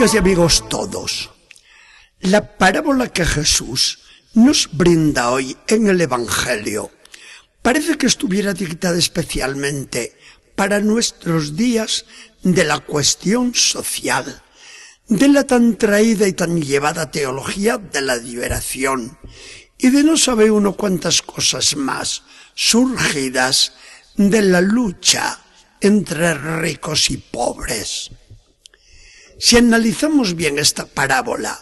Amigas y amigos todos, la parábola que Jesús nos brinda hoy en el Evangelio parece que estuviera dictada especialmente para nuestros días de la cuestión social, de la tan traída y tan llevada teología de la liberación y de no sabe uno cuántas cosas más surgidas de la lucha entre ricos y pobres. Si analizamos bien esta parábola,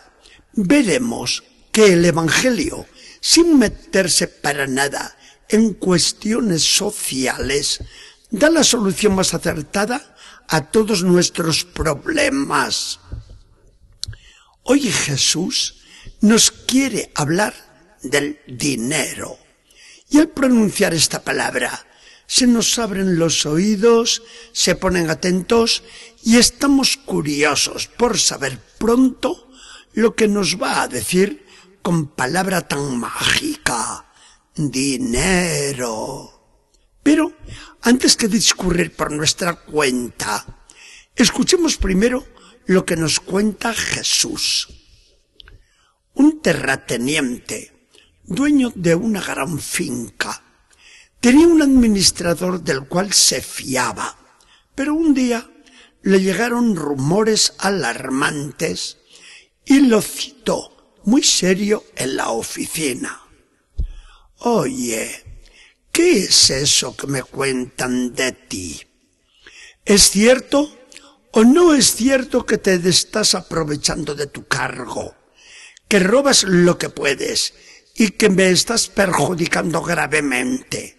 veremos que el Evangelio, sin meterse para nada en cuestiones sociales, da la solución más acertada a todos nuestros problemas. Hoy Jesús nos quiere hablar del dinero. Y al pronunciar esta palabra, se nos abren los oídos, se ponen atentos y estamos curiosos por saber pronto lo que nos va a decir con palabra tan mágica. Dinero. Pero, antes que discurrir por nuestra cuenta, escuchemos primero lo que nos cuenta Jesús. Un terrateniente, dueño de una gran finca, tenía un administrador del cual se fiaba, pero un día le llegaron rumores alarmantes y lo citó muy serio en la oficina. Oye, ¿qué es eso que me cuentan de ti? ¿Es cierto o no es cierto que te estás aprovechando de tu cargo, que robas lo que puedes y que me estás perjudicando gravemente?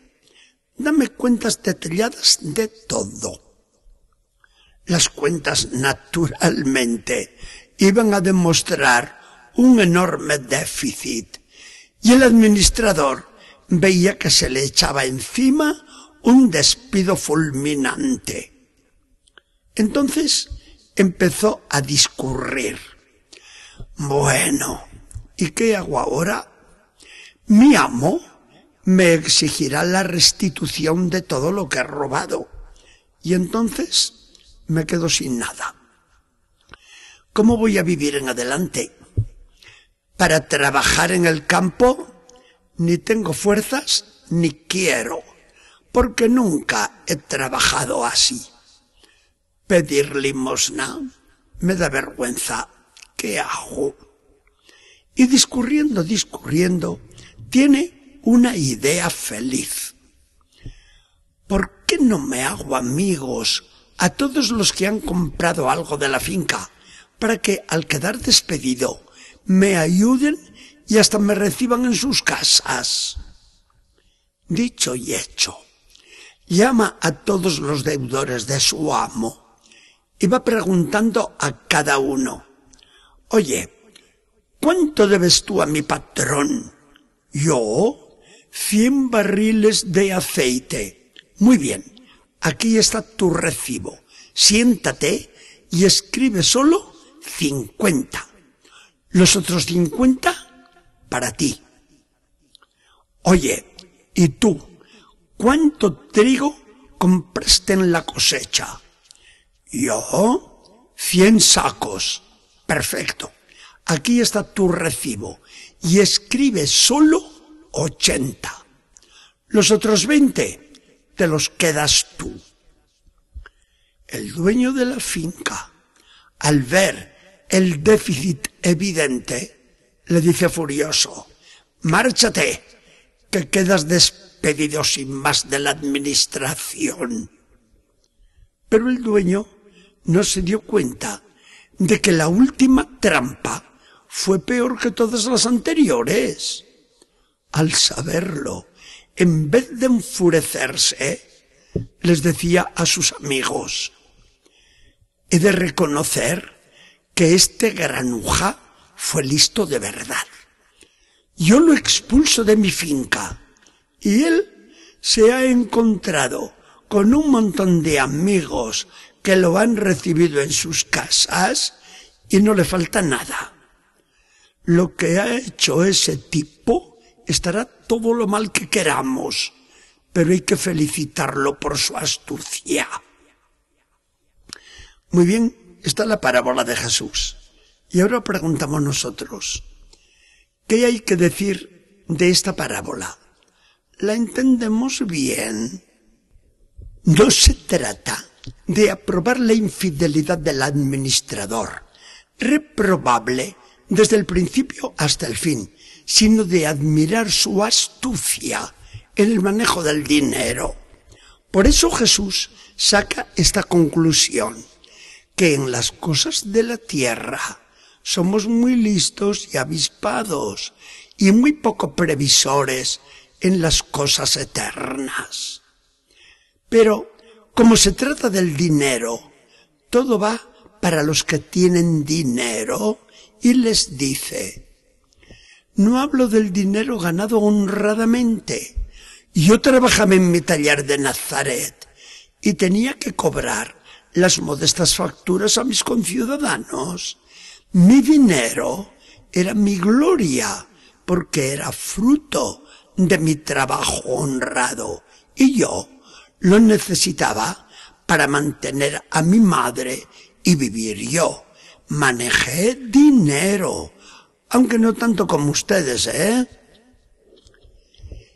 Dame cuentas detalladas de todo. Las cuentas naturalmente iban a demostrar un enorme déficit y el administrador veía que se le echaba encima un despido fulminante. Entonces empezó a discurrir. Bueno, ¿y qué hago ahora? Mi amo me exigirá la restitución de todo lo que he robado. Y entonces me quedo sin nada. ¿Cómo voy a vivir en adelante? Para trabajar en el campo ni tengo fuerzas ni quiero, porque nunca he trabajado así. Pedir limosna me da vergüenza. ¿Qué hago? Y discurriendo, discurriendo, tiene una idea feliz. ¿Por qué no me hago amigos a todos los que han comprado algo de la finca, para que al quedar despedido me ayuden y hasta me reciban en sus casas. Dicho y hecho, llama a todos los deudores de su amo y va preguntando a cada uno, oye, ¿cuánto debes tú a mi patrón? Yo, cien barriles de aceite. Muy bien, Aquí está tu recibo. Siéntate y escribe solo cincuenta. Los otros cincuenta para ti. Oye, ¿y tú? ¿Cuánto trigo compraste en la cosecha? Yo, cien sacos. Perfecto. Aquí está tu recibo y escribe solo ochenta. Los otros veinte te los quedas tú. El dueño de la finca, al ver el déficit evidente, le dice furioso, márchate, que quedas despedido sin más de la administración. Pero el dueño no se dio cuenta de que la última trampa fue peor que todas las anteriores. Al saberlo, en vez de enfurecerse, les decía a sus amigos, he de reconocer que este granuja fue listo de verdad. Yo lo expulso de mi finca y él se ha encontrado con un montón de amigos que lo han recibido en sus casas y no le falta nada. Lo que ha hecho ese tipo estará todo lo mal que queramos, pero hay que felicitarlo por su astucia. Muy bien, está la parábola de Jesús. Y ahora preguntamos nosotros, ¿qué hay que decir de esta parábola? ¿La entendemos bien? No se trata de aprobar la infidelidad del administrador, reprobable desde el principio hasta el fin, sino de admirar su astucia en el manejo del dinero. Por eso Jesús saca esta conclusión, que en las cosas de la tierra somos muy listos y avispados y muy poco previsores en las cosas eternas. Pero como se trata del dinero, todo va para los que tienen dinero y les dice, no hablo del dinero ganado honradamente. Yo trabajaba en mi taller de Nazaret y tenía que cobrar las modestas facturas a mis conciudadanos. Mi dinero era mi gloria porque era fruto de mi trabajo honrado y yo lo necesitaba para mantener a mi madre y vivir yo. Manejé dinero, aunque no tanto como ustedes, ¿eh?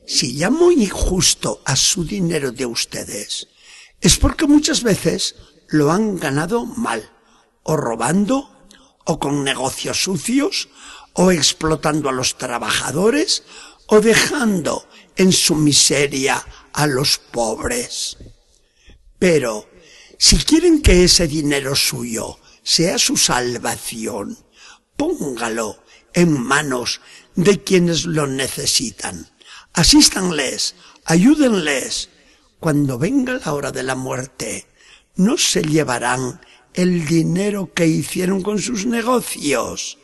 Si llamo injusto a su dinero de ustedes, es porque muchas veces lo han ganado mal, o robando, o con negocios sucios, o explotando a los trabajadores, o dejando en su miseria a los pobres. Pero si quieren que ese dinero suyo sea su salvación, póngalo en manos de quienes lo necesitan. Asístanles, ayúdenles. Cuando venga la hora de la muerte, no se llevarán el dinero que hicieron con sus negocios.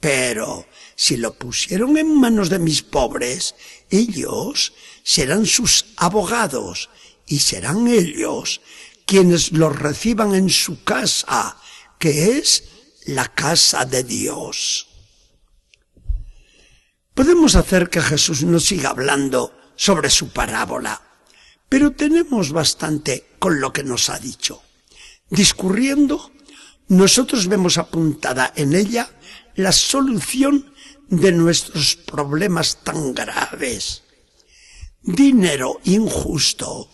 Pero si lo pusieron en manos de mis pobres, ellos serán sus abogados y serán ellos quienes los reciban en su casa, que es la casa de Dios. Podemos hacer que Jesús nos siga hablando sobre su parábola, pero tenemos bastante con lo que nos ha dicho. Discurriendo, nosotros vemos apuntada en ella la solución de nuestros problemas tan graves. Dinero injusto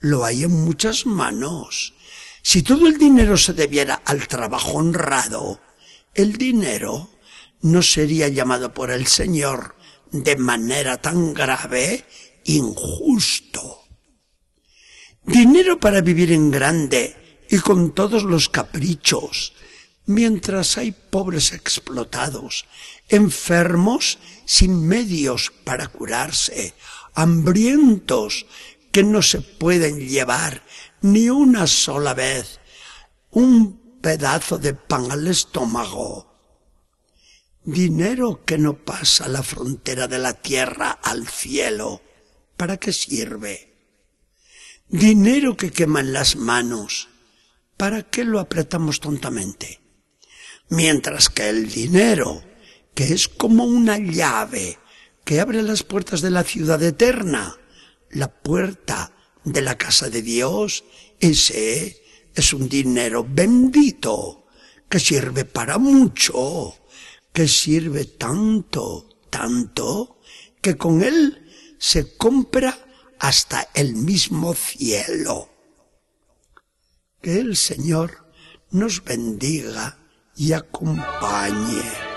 lo hay en muchas manos. Si todo el dinero se debiera al trabajo honrado, el dinero no sería llamado por el Señor de manera tan grave injusto. Dinero para vivir en grande y con todos los caprichos, mientras hay pobres explotados, enfermos sin medios para curarse, hambrientos que no se pueden llevar ni una sola vez un pedazo de pan al estómago. Dinero que no pasa la frontera de la tierra al cielo. ¿Para qué sirve? Dinero que quema en las manos. ¿Para qué lo apretamos tontamente? Mientras que el dinero, que es como una llave que abre las puertas de la ciudad eterna, la puerta de la casa de Dios, ese es un dinero bendito que sirve para mucho, que sirve tanto, tanto, que con él se compra hasta el mismo cielo. Que el Señor nos bendiga y acompañe.